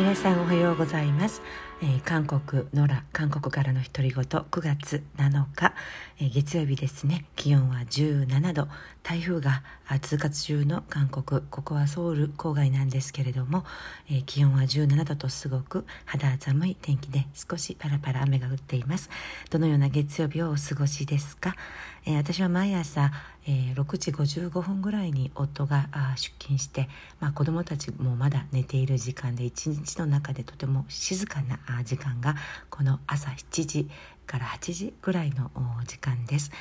皆さんおはようございます、えー、韓国ノラ韓国からの独り言9月7日、えー、月曜日ですね。気温は17度。台風が通過中の韓国ここはソウル郊外なんですけれども、えー、気温は17度とすごく肌寒い天気で少しパラパラ雨が降っています。どのような月曜日をお過ごしですか、え私は毎朝えー、6時55分ぐらいに夫が出勤して、まあ、子どもたちもまだ寝ている時間で一日の中でとても静かな時間がこの朝7時から8時ぐらいの時間です、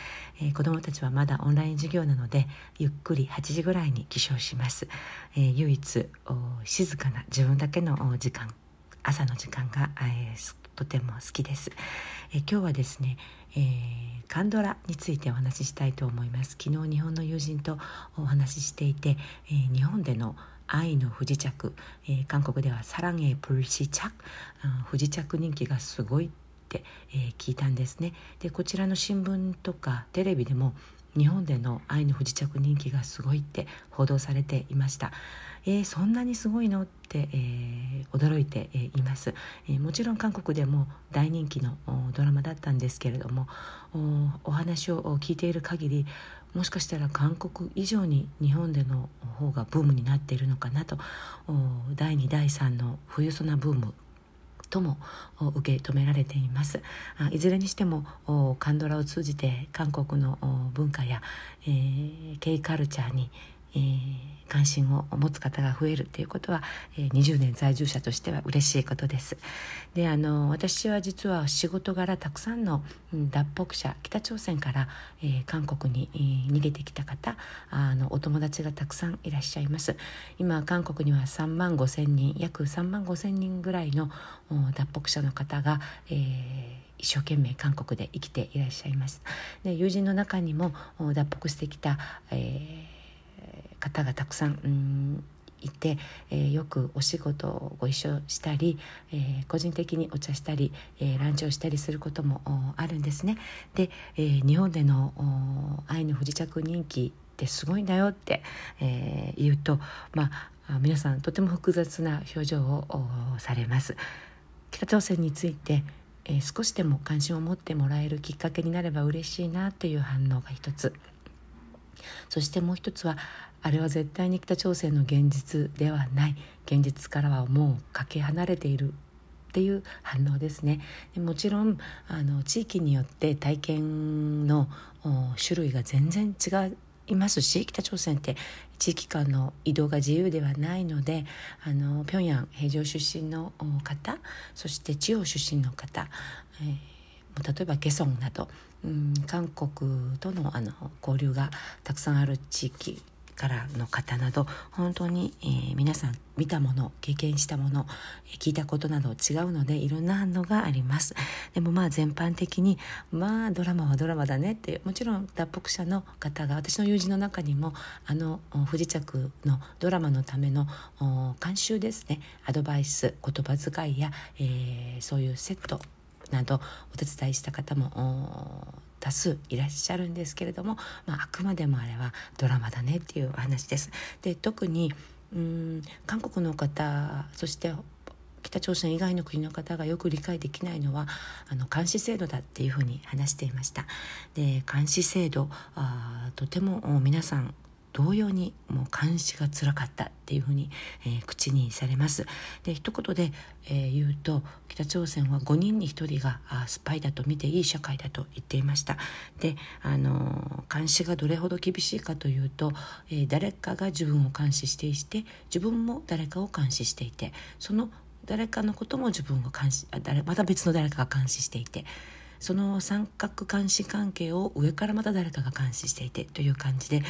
えー、子どもたちはまだオンライン授業なのでゆっくり8時ぐらいに起床します、えー、唯一静かな自分だけの時間朝の時間が、えー、とても好きです、え今日はですね、えー、カンドラについてお話ししたいと思います。昨日日本の友人とお話ししていて、えー、日本での愛の不時着、えー、韓国ではサランエプルシチャ不時着人気がすごいっ、えー、聞いたんですね。でこちらの新聞とかテレビでも日本での愛の不時着人気がすごいって報道されていました。えー、そんなにすごいのって、えー、驚いて、えー、います、えもちろん韓国でも大人気のドラマだったんですけれどもお話を聞いている限りもしかしたら韓国以上に日本での方がブームになっているのかなと第2第3の冬ソナブームとも受け止められています。いずれにしてもカンドラを通じて韓国の文化や、えー、K カルチャーに、えー、関心を持つ方が増えるということは、えー、20年在住者としては嬉しいことです。であの私は実は仕事柄たくさんの、うん、脱北者北朝鮮から、えー、韓国に、えー、逃げてきた方あのお友達がたくさんいらっしゃいます。今韓国には3万5千人約3万5千人ぐらいの脱北者の方が、えー一生懸命韓国で生きていらっしゃいますで友人の中にも脱北してきた、えー方がたくさんうんいて、えー、よくお仕事をご一緒したり、えー、個人的にお茶したり、えー、ランチをしたりすることもあるんですね。で、えー、日本での愛の不時着人気ってすごいんだよって、えー、言うと、まあ、皆さんとても複雑な表情をされます。北朝鮮についてえー、少しでも関心を持ってもらえるきっかけになれば嬉しいなという反応が一つそしてもう一つはあれは絶対に北朝鮮の現実ではない。現実からはもうかけ離れているっていう反応ですね。もちろんあの地域によって体験の種類が全然違いますし北朝鮮って地域間の移動が自由ではないのであの平壌平城出身の方そして地方出身の方、えー、例えばケソンなど、うん、韓国とのあの交流がたくさんある地域からの方など本当に、えー、皆さん見たもの経験したもの聞いたことなど違うのでいろんな反応があります。でもまあ全般的にまあドラマはドラマだねってもちろん脱北者の方が私の友人の中にもあの不時着のドラマのための監修ですね。アドバイス言葉遣いや、えー、そういうセットなどお手伝いした方も多数いらっしゃるんですけれども、まあ、あくまでもあれはドラマだねっていうお話です。で特にうん韓国の方そして北朝鮮以外の国の方がよく理解できないのはあの監視制度だっていうふうに話していましたで監視制度あとても皆さん同様にもう監視がつらかったっていうふうに、えー、口にされます。で一言で、えー、言うと北朝鮮は5人に1人があスパイだと見ていい社会だと言っていました。であの監視がどれほど厳しいかというと、えー、誰かが自分を監視していて自分も誰かを監視していてその誰かのことも自分が監視あ誰また別の誰かが監視していてその三角監視関係を上からまた誰かが監視していてという感じで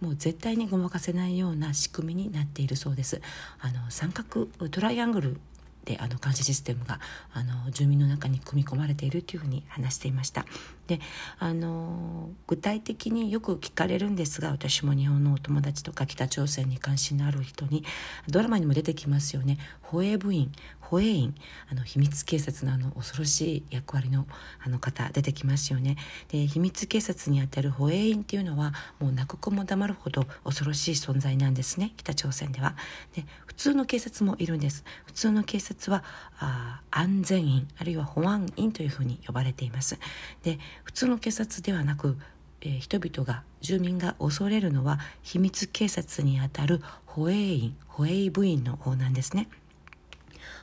もう絶対にごまかせないような仕組みになっているそうです。あの三角トライアングルであの監視システムがあの住民の中に組み込まれているというふうに話していました。であの具体的によく聞かれるんですが私も日本のお友達とか北朝鮮に関心のある人にドラマにも出てきますよね。保衛部員保衛員あの秘密警察のあの恐ろしい役割のあの方出てきますよね。で秘密警察にあたる保衛員っていうのはもう泣く子も黙るほど恐ろしい存在なんですね北朝鮮では。で普通の警察もいるんです。普通の警察察はあ安全員あるいは保安員というふうに呼ばれています。で普通の警察ではなく、えー、人々が住民が恐れるのは秘密警察にあたる保衛員保衛部員の方なんですね。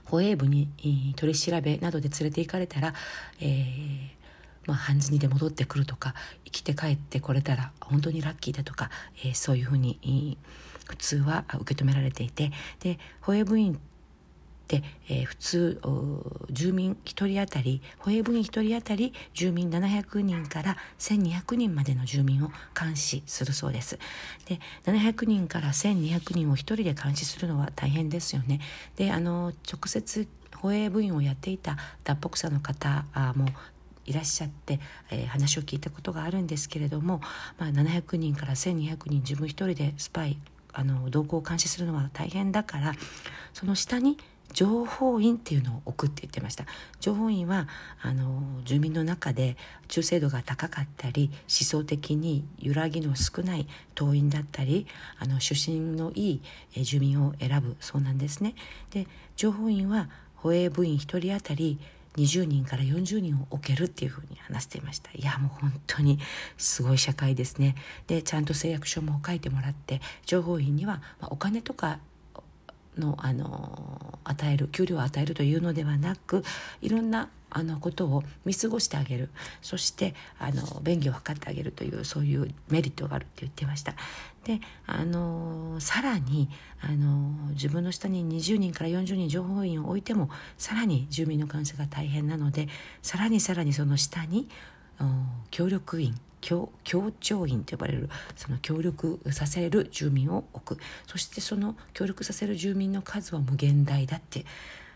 保衛部に取り調べなどで連れて行かれたら、えーまあ、半死にで戻ってくるとか生きて帰ってこれたら本当にラッキーだとか、えー、そういうふうに普通は受け止められていてで保衛部員って、えー、普通住民1人当たり保衛部員1人当たり住民700人から1200人までの住民を監視するそうです。で700人から1200人を1人で監視するのは大変ですよね。であの直接保衛部員をやっていた脱北者の方もいらっしゃって、えー、話を聞いたことがあるんですけれども、まあ、700人から1200人自分一人でスパイあの動向を監視するのは大変だからその下に情報員っていうのを置くって言ってました。情報員はあの住民の中で忠誠度が高かったり思想的に揺らぎの少ない党員だったりあの出身のいい住民を選ぶそうなんですね。で情報員は保衛部員1人当たり20人から40人を置けるっていうふうに話していました。いやもう本当にすごい社会ですね。でちゃんと誓約書も書いてもらって情報員には、まあ、お金とかのあの与える給料を与えるというのではなくいろんなあのことを見過ごしてあげる。そしてあの便宜を図ってあげるというそういうメリットがあるって言ってました。であのさらにあの自分の下に20人から40人情報員を置いてもさらに住民の監視が大変なのでさらにさらにその下に協力員協協調員と呼ばれるその協力させる住民を置く。そしてその協力させる住民の数は無限大だって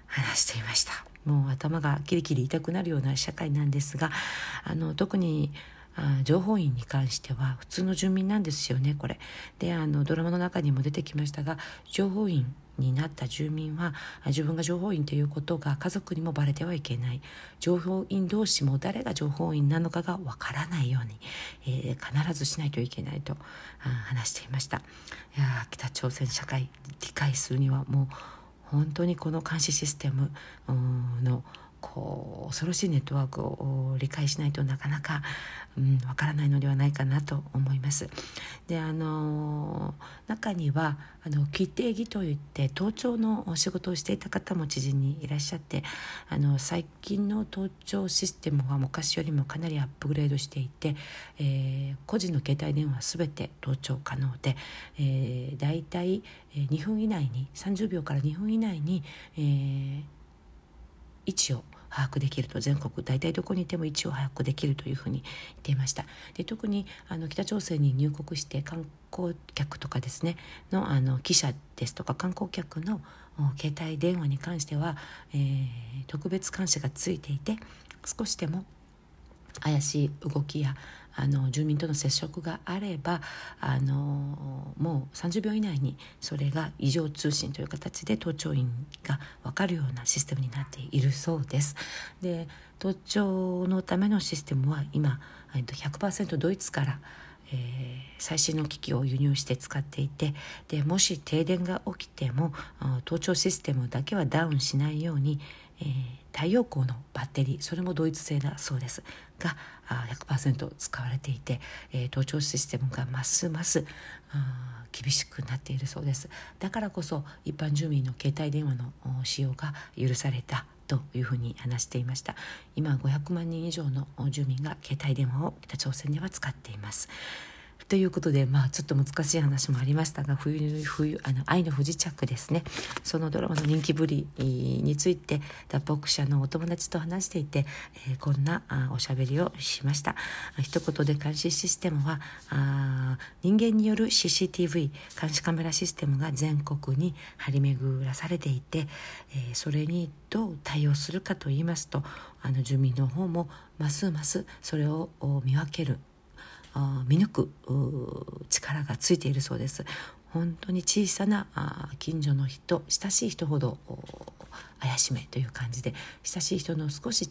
話していました。もう頭がキリキリ痛くなるような社会なんですがあの特にあ情報員に関しては普通の住民なんですよねこれ。であのドラマの中にも出てきましたが情報員になった住民は自分が情報員ということが家族にもバレてはいけない情報員同士も誰が情報員なのかがわからないように、えー、必ずしないといけないと話していましたいや北朝鮮社会理解するにはもう本当にこの監視システムのこう恐ろしいネットワークを理解しないとなかなかわ、うん、からないのではないかなと思います。であの中にはあの規定儀といって盗聴の仕事をしていた方も知人にいらっしゃってあの最近の盗聴システムは昔よりもかなりアップグレードしていて、えー、個人の携帯電話全て盗聴可能で、えー、大体2分以内に30秒から2分以内に、えー、位置を把握できると全国大体どこにいても位置を把握できるというふうに言っていました。で特にあの北朝鮮に入国して観光客とかですねのあの記者ですとか観光客の携帯電話に関しては、えー、特別監視がついていて少しでも怪しい動きやあの住民との接触があればあのもう30秒以内にそれが異常通信という形で盗聴員が分かるようなシステムになっているそうです。で盗聴のためのシステムは今100%ドイツからえー、最新の機器を輸入して使っていてでもし停電が起きても盗聴システムだけはダウンしないように、えー、太陽光のバッテリーそれもドイツ製だそうです。が100%使われていて、えー、盗聴システムがますます厳しくなっているそうです。だからこそ一般住民の携帯電話の使用が許されたというふうに話していました。今500万人以上の住民が携帯電話を北朝鮮では使っています。ということで、まあ、ちょっと難しい話もありましたが冬冬あの愛の不時着ですね。そのドラマの人気ぶりについて脱北者のお友達と話していて、えー、こんなあおしゃべりをしました。一言で監視システムはあ人間による CCTV 監視カメラシステムが全国に張り巡らされていて、えー、それにどう対応するかといいますとあの住民の方もますますそれを見分ける見抜く力がついているそうです。本当に小さな近所の人親しい人ほど怪しめという感じで親しい人の少し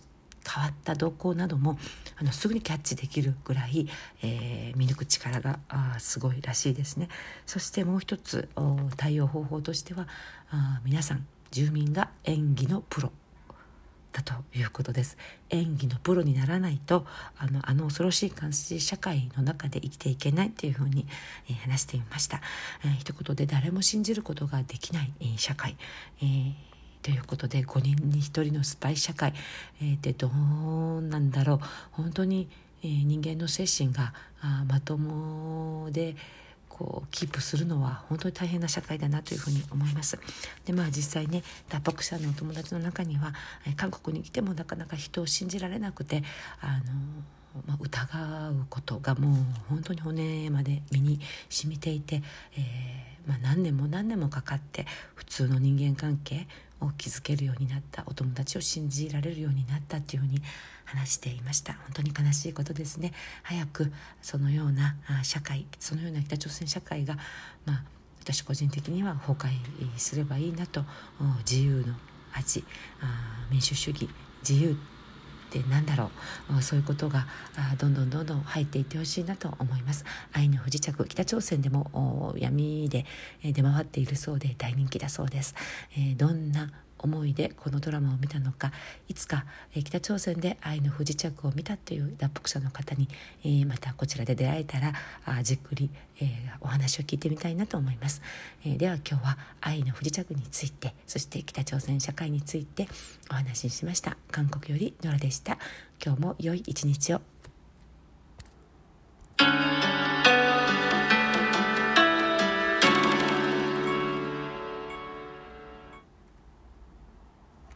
変わった動向などもあのすぐにキャッチできるぐらい、えー、見抜く力があすごいらしいですね。そしてもう一つ対応方法としてはあ皆さん住民が演技のプロ。だということです。演技のプロにならないとあのあの恐ろしい監視社会の中で生きていけないというふうに、えー、話していました、えー、一言で誰も信じることができない、えー、社会、えーということで5人に1人のスパイ社会、えー、ってどうなんだろう。本当に、えー、人間の精神があまともでこうキープするのは本当に大変な社会だなというふうに思います。でまあ実際ね脱北者のお友達の中には韓国に来てもなかなか人を信じられなくてあの、まあ、疑うことがもう本当に骨まで身に染みていて、えー、まあ、何年も何年もかかって普通の人間関係を築けるようになったお友達を信じられるようになったっていうふうに話していました。本当に悲しいことですね。早くそのような社会そのような北朝鮮社会がまあ私個人的には崩壊すればいいなと自由の味民主主義自由ってなんだろう。そういうことがどんどんどんどん入っていってほしいなと思います。愛の不時着北朝鮮でも闇で出回っているそうで大人気だそうです、えどんな思いでこのドラマを見たのかいつか、え北朝鮮で愛の不時着を見たという脱北者の方に、えまたこちらで出会えたらあじっくり、えお話を聞いてみたいなと思います、えでは今日は愛の不時着についてそして北朝鮮社会についてお話ししました。韓国よりノラでした。今日も良い一日を。